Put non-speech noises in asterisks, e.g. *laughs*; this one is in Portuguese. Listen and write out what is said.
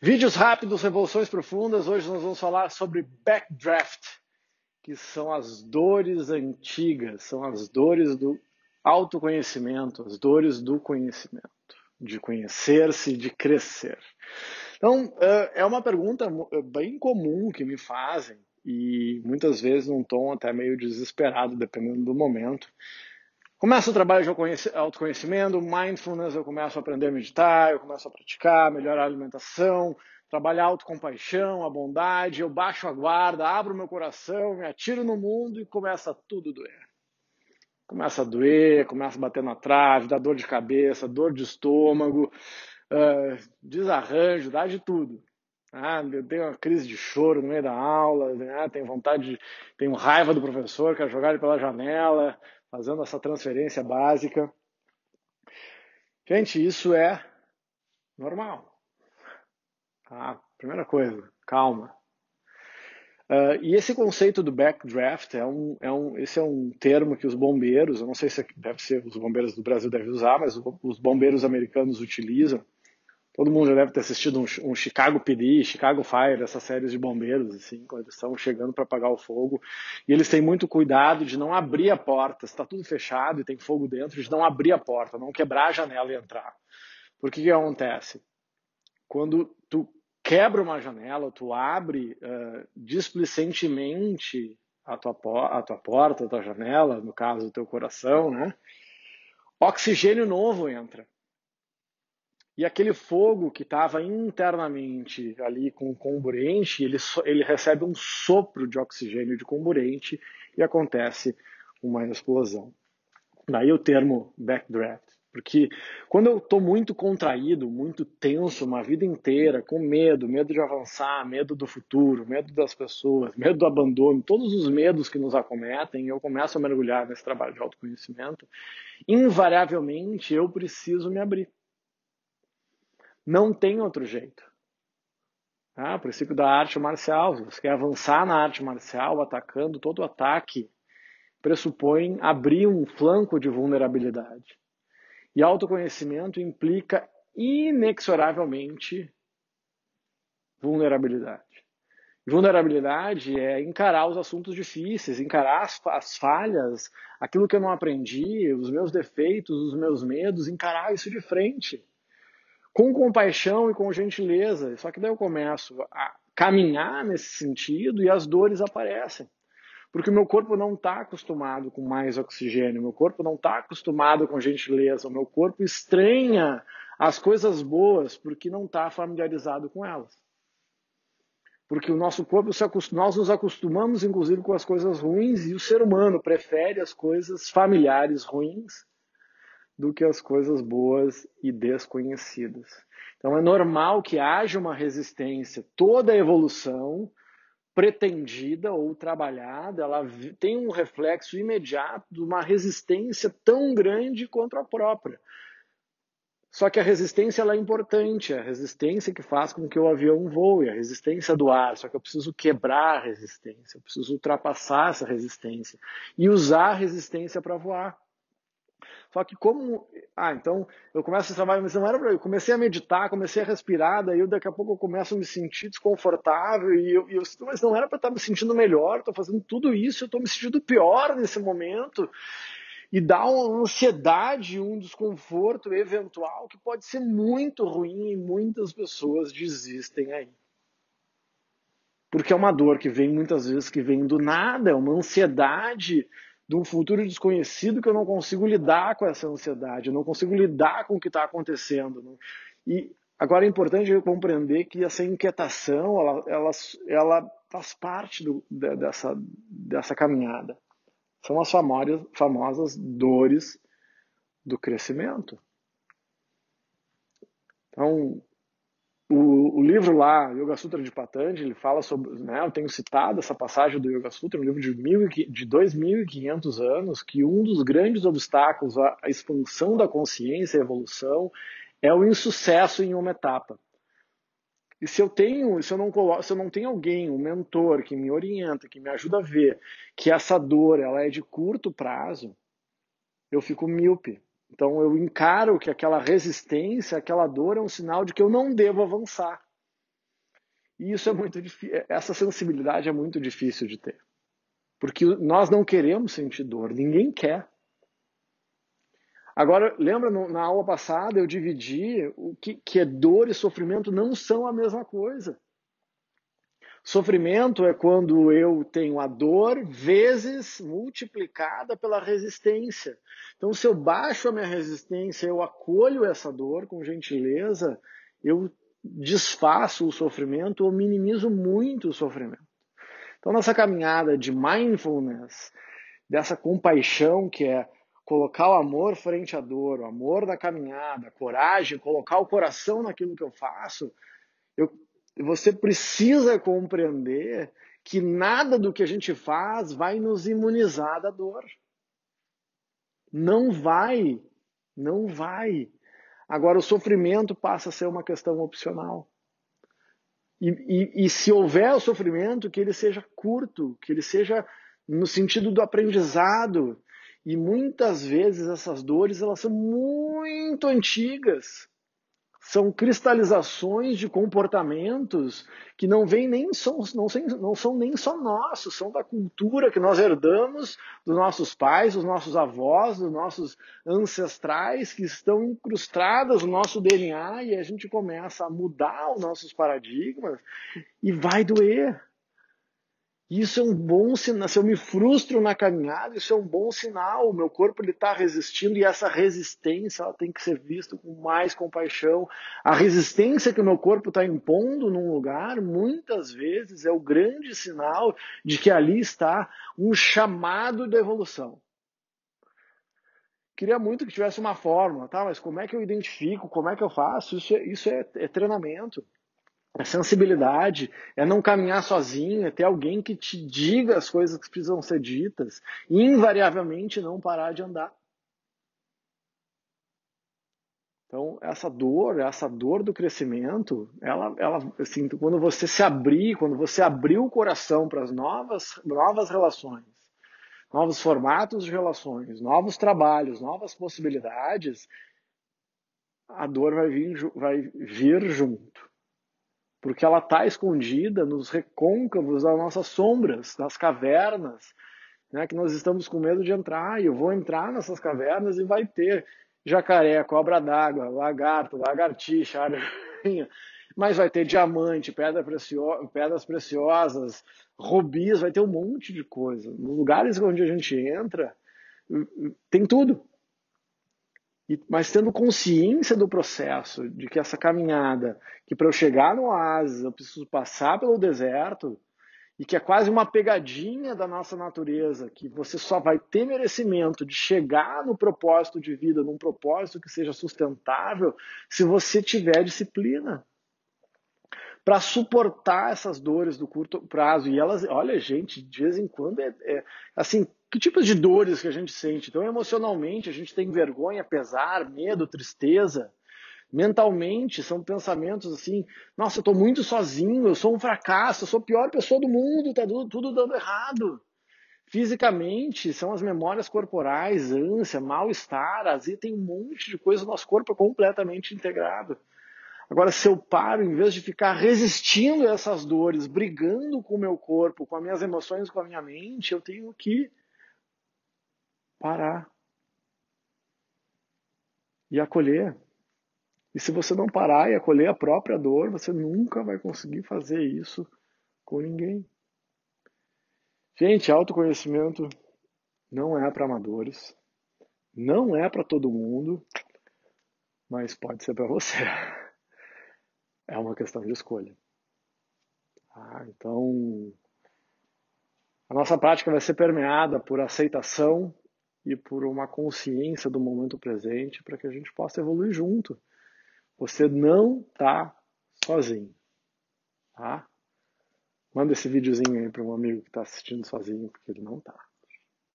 Vídeos rápidos, revoluções profundas. Hoje nós vamos falar sobre backdraft, que são as dores antigas, são as dores do autoconhecimento, as dores do conhecimento, de conhecer-se, de crescer. Então, eh, é uma pergunta bem comum que me fazem e muitas vezes num tom até meio desesperado, dependendo do momento. Começo o trabalho de autoconhecimento, mindfulness, eu começo a aprender a meditar, eu começo a praticar, melhorar a alimentação, trabalhar a autocompaixão, a bondade, eu baixo a guarda, abro meu coração, me atiro no mundo e começa tudo a doer. Começa a doer, começa a bater na trave, dá dor de cabeça, dor de estômago, uh, desarranjo, dá de tudo. Ah, eu tenho uma crise de choro no meio da aula, né? tenho vontade, de, tenho raiva do professor, quero jogar ele pela janela, fazendo essa transferência básica. Gente, isso é normal. Tá? Primeira coisa, calma. Uh, e esse conceito do backdraft é um, é um, esse é um termo que os bombeiros, eu não sei se deve ser os bombeiros do Brasil devem usar, mas os bombeiros americanos utilizam Todo mundo já deve ter assistido um, um Chicago PD, Chicago Fire, essas séries de bombeiros, assim, quando eles estão chegando para apagar o fogo. E eles têm muito cuidado de não abrir a porta, está tudo fechado e tem fogo dentro, de não abrir a porta, não quebrar a janela e entrar. Porque que acontece? Quando tu quebra uma janela, tu abre uh, displicentemente a tua, a tua porta, a tua janela, no caso, o teu coração, né? Oxigênio novo entra e aquele fogo que estava internamente ali com comburente, ele, ele recebe um sopro de oxigênio de comburente e acontece uma explosão. Daí o termo backdraft. Porque quando eu estou muito contraído, muito tenso uma vida inteira, com medo, medo de avançar, medo do futuro, medo das pessoas, medo do abandono, todos os medos que nos acometem, eu começo a mergulhar nesse trabalho de autoconhecimento, invariavelmente eu preciso me abrir. Não tem outro jeito. Ah, o princípio da arte marcial, se você quer avançar na arte marcial, atacando, todo ataque pressupõe abrir um flanco de vulnerabilidade. E autoconhecimento implica inexoravelmente vulnerabilidade. Vulnerabilidade é encarar os assuntos difíceis, encarar as, as, falhas, aquilo que eu não aprendi, os meus defeitos, os meus medos, encarar isso de frente com compaixão e com gentileza. Só que daí eu começo a caminhar nesse sentido e as dores aparecem. Porque o meu corpo não está acostumado com mais oxigênio, meu corpo não está acostumado com gentileza, o meu corpo estranha as coisas boas porque não está familiarizado com elas. Porque o nosso corpo, nós nos acostumamos inclusive com as coisas ruins e o ser humano prefere as coisas familiares ruins do que as coisas boas e desconhecidas. Então é normal que haja uma resistência. Toda evolução pretendida ou trabalhada, ela tem um reflexo imediato de uma resistência tão grande quanto a própria. Só que a resistência ela é importante, é a resistência que faz com que o avião voe, a resistência do ar. Só que eu preciso quebrar a resistência, eu preciso ultrapassar essa resistência e usar a resistência para voar. Só que como. Ah, então eu começo a trabalhar, mas não era para eu. Comecei a meditar, comecei a respirar, daí eu, daqui a pouco eu começo a me sentir desconfortável e eu, e eu mas não era para estar me sentindo melhor, estou fazendo tudo isso, eu estou me sentindo pior nesse momento. E dá uma ansiedade, um desconforto eventual que pode ser muito ruim e muitas pessoas desistem aí. Porque é uma dor que vem muitas vezes que vem do nada, é uma ansiedade de um futuro desconhecido que eu não consigo lidar com essa ansiedade, eu não consigo lidar com o que está acontecendo. Né? E agora é importante eu compreender que essa inquietação, ela, ela, ela faz parte do, dessa, dessa caminhada. São as famosas, famosas dores do crescimento. Então, o, livro lá, Yoga Sutra de Patanjali, fala sobre, né, eu tenho citado essa passagem do Yoga Sutra, um livro de, mil, de 2.500 anos, que um dos grandes obstáculos à expansão da consciência e evolução é o insucesso em uma etapa. E se eu tenho, se eu não coloco, se eu não tenho alguém, um mentor que me orienta, que me ajuda a ver que essa dor ela é de curto prazo, eu fico míope. Então eu encaro que aquela resistência, aquela dor é um sinal de que eu não devo avançar. E isso é muito difícil, essa sensibilidade é muito difícil de ter. Porque nós não queremos sentir dor, ninguém quer. Agora, lembra na aula passada eu dividi o que, que é dor e sofrimento não são a mesma coisa. Sofrimento é quando eu tenho a dor vezes multiplicada pela resistência. Então, se eu baixo a minha resistência, eu acolho essa dor com gentileza, eu desfaço o sofrimento ou minimizo muito o sofrimento. Então, nossa caminhada de mindfulness, dessa compaixão que é colocar o amor frente à dor, o amor da caminhada, coragem, colocar o coração naquilo que eu faço, eu, você precisa compreender que nada do que a gente faz vai nos imunizar da dor. Não vai, não vai. Agora, o sofrimento passa a ser uma questão opcional. E, e, e, se houver o sofrimento, que ele seja curto, que ele seja no sentido do aprendizado. E muitas vezes essas dores elas são muito antigas são cristalizações de comportamentos que não vêm nem são, não, não são nem só nossos, são da cultura que nós herdamos dos nossos pais, dos nossos avós, dos nossos ancestrais que estão incrustadas no nosso DNA e a gente começa a mudar os nossos paradigmas e vai doer. Isso é um bom sinal. Se eu me frustro na caminhada, isso é um bom sinal. O meu corpo está resistindo e essa resistência ela tem que ser vista com mais compaixão. A resistência que o meu corpo está impondo num lugar, muitas vezes, é o grande sinal de que ali está um chamado da evolução. Queria muito que tivesse uma fórmula, tá? Mas como é que eu identifico? Como é que eu faço? Isso é, isso é, é treinamento é sensibilidade, é não caminhar sozinho, é ter alguém que te diga as coisas que precisam ser ditas e invariavelmente não parar de andar. Então, essa dor, essa dor do crescimento, ela, ela assim, quando você se abrir, quando você abrir o coração para as novas, novas relações, novos formatos de relações, novos trabalhos, novas possibilidades, a dor vai vir, vai vir junto porque ela está escondida nos recôncavos das nossas sombras, das cavernas, né, que nós estamos com medo de entrar. E eu vou entrar nessas cavernas e vai ter jacaré, cobra d'água, lagarto, lagartixa, aranha, mas vai ter diamante, pedra precio pedras preciosas, rubis, vai ter um monte de coisa. Nos lugares onde a gente entra, tem tudo mas tendo consciência do processo, de que essa caminhada, que para eu chegar no oásis eu preciso passar pelo deserto, e que é quase uma pegadinha da nossa natureza, que você só vai ter merecimento de chegar no propósito de vida, num propósito que seja sustentável, se você tiver disciplina para suportar essas dores do curto prazo. E elas, olha, gente, de vez em quando é, é assim, que tipos de dores que a gente sente? Então, emocionalmente, a gente tem vergonha, pesar, medo, tristeza. Mentalmente, são pensamentos assim: nossa, eu estou muito sozinho, eu sou um fracasso, eu sou a pior pessoa do mundo, está tudo, tudo dando errado. Fisicamente, são as memórias corporais, ânsia, mal-estar, azia, tem um monte de coisa, o nosso corpo é completamente integrado. Agora, se eu paro, em vez de ficar resistindo a essas dores, brigando com o meu corpo, com as minhas emoções, com a minha mente, eu tenho que parar e acolher. E se você não parar e acolher a própria dor, você nunca vai conseguir fazer isso com ninguém. Gente, autoconhecimento não é para amadores, não é para todo mundo, mas pode ser para você. *laughs* É uma questão de escolha. Ah, então, a nossa prática vai ser permeada por aceitação e por uma consciência do momento presente para que a gente possa evoluir junto. Você não está sozinho. Tá? Manda esse videozinho aí para um amigo que está assistindo sozinho, porque ele não está.